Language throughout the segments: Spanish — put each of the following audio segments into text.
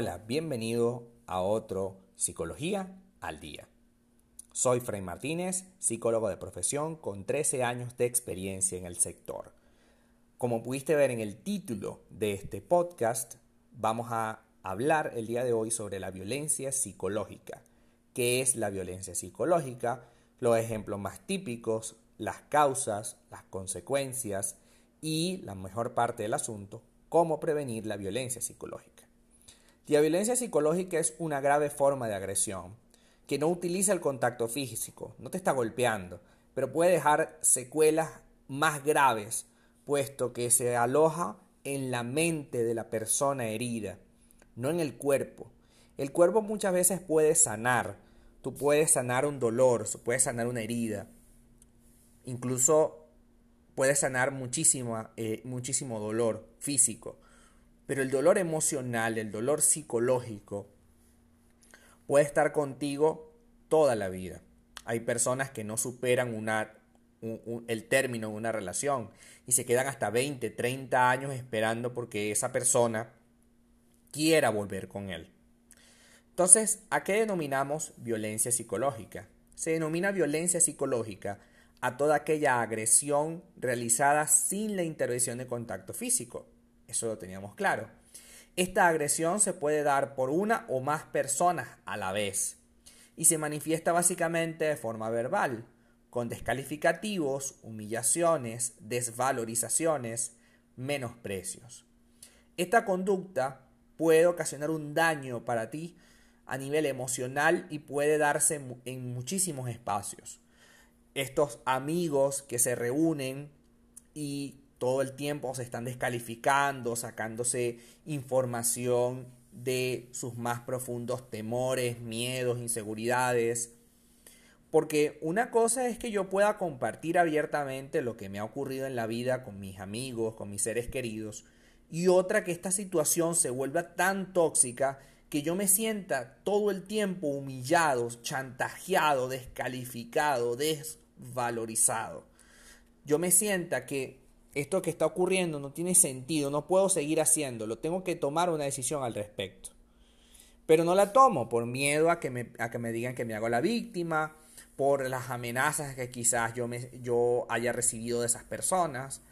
Hola, bienvenido a otro Psicología al Día. Soy Fray Martínez, psicólogo de profesión con 13 años de experiencia en el sector. Como pudiste ver en el título de este podcast, vamos a hablar el día de hoy sobre la violencia psicológica. ¿Qué es la violencia psicológica? Los ejemplos más típicos, las causas, las consecuencias y, la mejor parte del asunto, cómo prevenir la violencia psicológica. La violencia psicológica es una grave forma de agresión que no utiliza el contacto físico, no te está golpeando, pero puede dejar secuelas más graves, puesto que se aloja en la mente de la persona herida, no en el cuerpo. El cuerpo muchas veces puede sanar, tú puedes sanar un dolor, puedes sanar una herida, incluso puedes sanar muchísimo, eh, muchísimo dolor físico, pero el dolor emocional, el dolor psicológico, puede estar contigo toda la vida. Hay personas que no superan una, el término de una relación y se quedan hasta 20, 30 años esperando porque esa persona quiera volver con él. Entonces, ¿a qué denominamos violencia psicológica? Se denomina violencia psicológica a toda aquella agresión realizada sin la intervención de contacto físico. Eso lo teníamos claro. Esta agresión se puede dar por una o más personas a la vez y se manifiesta básicamente de forma verbal, con descalificativos, humillaciones, desvalorizaciones, menosprecios. Esta conducta puede ocasionar un daño para ti a nivel emocional y puede darse en muchísimos espacios. Estos amigos que se reúnen y todo el tiempo se están descalificando, sacándose información de sus más profundos temores, miedos, inseguridades. Porque una cosa es que yo pueda compartir abiertamente lo que me ha ocurrido en la vida con mis amigos, con mis seres queridos, y otra que esta situación se vuelva tan tóxica que yo me sienta todo el tiempo humillado, chantajeado, descalificado, desvalorizado. Yo me sienta que esto que está ocurriendo no tiene sentido, no puedo seguir haciéndolo, tengo que tomar una decisión al respecto. Pero no la tomo por miedo a que me, a que me digan que me hago la víctima, por las amenazas que quizás yo, me, yo haya recibido de esas personas.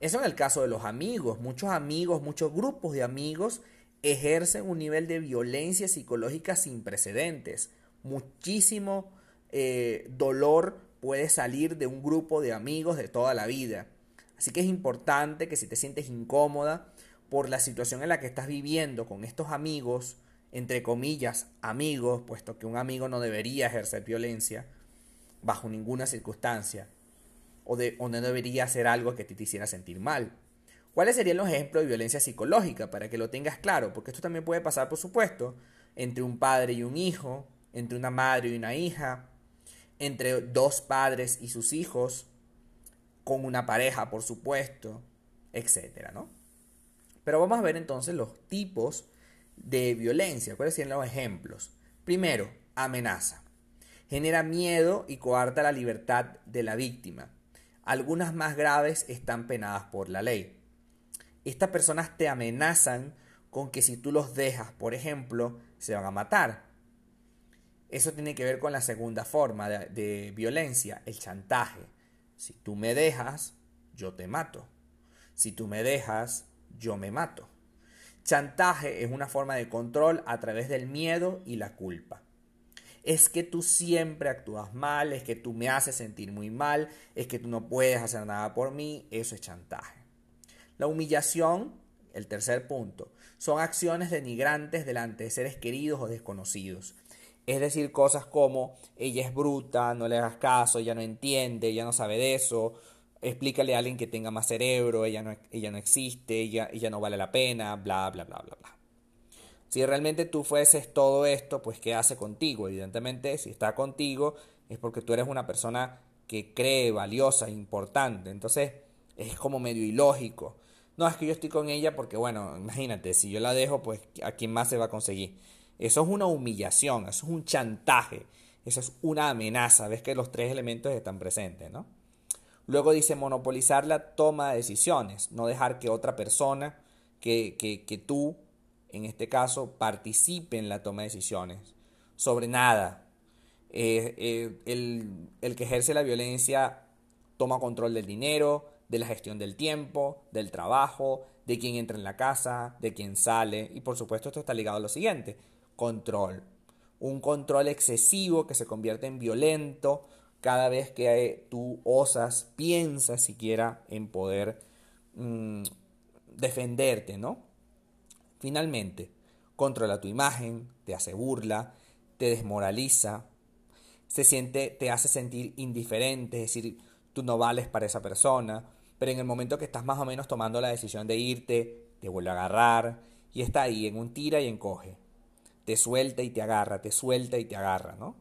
Eso en el caso de los amigos. Muchos amigos, muchos grupos de amigos ejercen un nivel de violencia psicológica sin precedentes. Muchísimo eh, dolor puede salir de un grupo de amigos de toda la vida. Así que es importante que si te sientes incómoda por la situación en la que estás viviendo con estos amigos, entre comillas, amigos, puesto que un amigo no debería ejercer violencia bajo ninguna circunstancia, o, de, no debería hacer algo que te, te hiciera sentir mal. ¿Cuáles serían los ejemplos de violencia psicológica para que lo tengas claro? Porque esto también puede pasar, por supuesto, entre un padre y un hijo, entre una madre y una hija, entre dos padres y sus hijos, con una pareja, por supuesto, etcétera, ¿no? Pero vamos a ver entonces los tipos de violencia. ¿Cuáles serían los ejemplos? Primero, amenaza. Genera miedo y coarta la libertad de la víctima. Algunas más graves están penadas por la ley. Estas personas te amenazan con que si tú los dejas, por ejemplo, se van a matar. Eso tiene que ver con la segunda forma de, de violencia, el chantaje. Si tú me dejas, yo te mato. Si tú me dejas, yo me mato. Chantaje es una forma de control a través del miedo y la culpa. Es que tú siempre actúas mal, es que tú me haces sentir muy mal, es que tú no puedes hacer nada por mí, eso es chantaje. La humillación, el tercer punto, son acciones denigrantes delante de seres queridos o desconocidos. Es decir, cosas como ella es bruta, no le hagas caso, ella no entiende, ella no sabe de eso, explícale a alguien que tenga más cerebro, ella no, ella no existe, ella, ella no vale la pena, bla, bla, bla, bla, bla. Si realmente tú fueses todo esto, pues ¿qué hace contigo? Evidentemente, si está contigo es porque tú eres una persona que cree valiosa, importante. Entonces, es como medio ilógico. No, es que yo estoy con ella porque, bueno, imagínate, si yo la dejo, pues ¿a quién más se va a conseguir? Eso es una humillación, eso es un chantaje, eso es una amenaza. Ves que los tres elementos están presentes, ¿no? Luego dice monopolizar la toma de decisiones, no dejar que otra persona, que, que, que tú en este caso, participe en la toma de decisiones sobre nada. Eh, eh, el, el que ejerce la violencia toma control del dinero, de la gestión del tiempo, del trabajo, de quién entra en la casa, de quién sale. Y por supuesto esto está ligado a lo siguiente, control. Un control excesivo que se convierte en violento cada vez que tú osas, piensas siquiera en poder mm, defenderte, ¿no? Finalmente, controla tu imagen, te hace burla, te desmoraliza, se siente, te hace sentir indiferente, es decir, tú no vales para esa persona, pero en el momento que estás más o menos tomando la decisión de irte, te vuelve a agarrar y está ahí en un tira y encoge. Te suelta y te agarra, te suelta y te agarra, ¿no?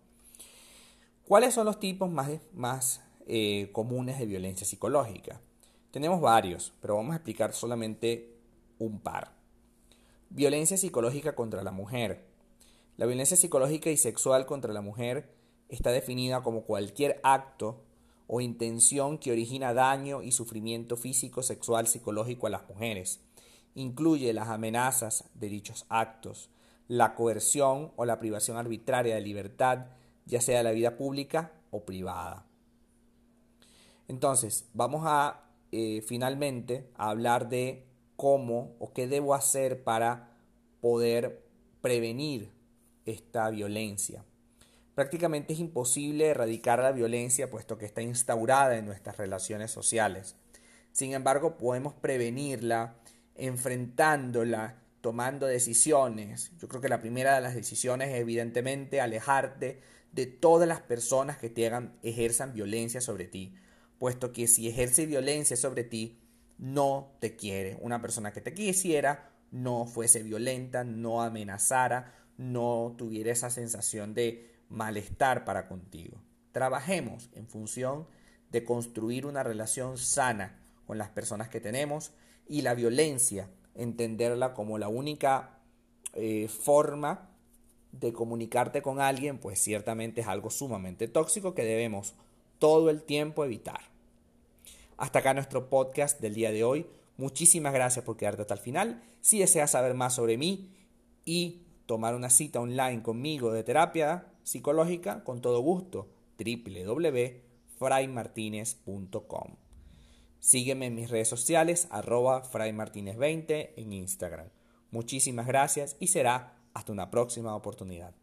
¿Cuáles son los tipos más, más eh, comunes de violencia psicológica? Tenemos varios, pero vamos a explicar solamente un par. Violencia psicológica contra la mujer. La violencia psicológica y sexual contra la mujer está definida como cualquier acto o intención que origina daño y sufrimiento físico, sexual, psicológico a las mujeres. Incluye las amenazas de dichos actos, la coerción o la privación arbitraria de libertad, ya sea de la vida pública o privada. Entonces, vamos a eh, finalmente hablar de cómo o qué debo hacer para poder prevenir esta violencia. Prácticamente es imposible erradicar la violencia puesto que está instaurada en nuestras relaciones sociales. Sin embargo, podemos prevenirla enfrentándola, tomando decisiones. Yo creo que la primera de las decisiones es evidentemente alejarte de todas las personas que te hagan, ejerzan violencia sobre ti, puesto que si ejerce violencia sobre ti, no te quiere. Una persona que te quisiera no fuese violenta, no amenazara, no tuviera esa sensación de malestar para contigo. Trabajemos en función de construir una relación sana con las personas que tenemos y la violencia, entenderla como la única eh, forma de comunicarte con alguien, pues ciertamente es algo sumamente tóxico que debemos todo el tiempo evitar. Hasta acá nuestro podcast del día de hoy. Muchísimas gracias por quedarte hasta el final. Si deseas saber más sobre mí y tomar una cita online conmigo de terapia psicológica, con todo gusto, www.fraymartinez.com. Sígueme en mis redes sociales, arroba fraymartinez20 en Instagram. Muchísimas gracias y será hasta una próxima oportunidad.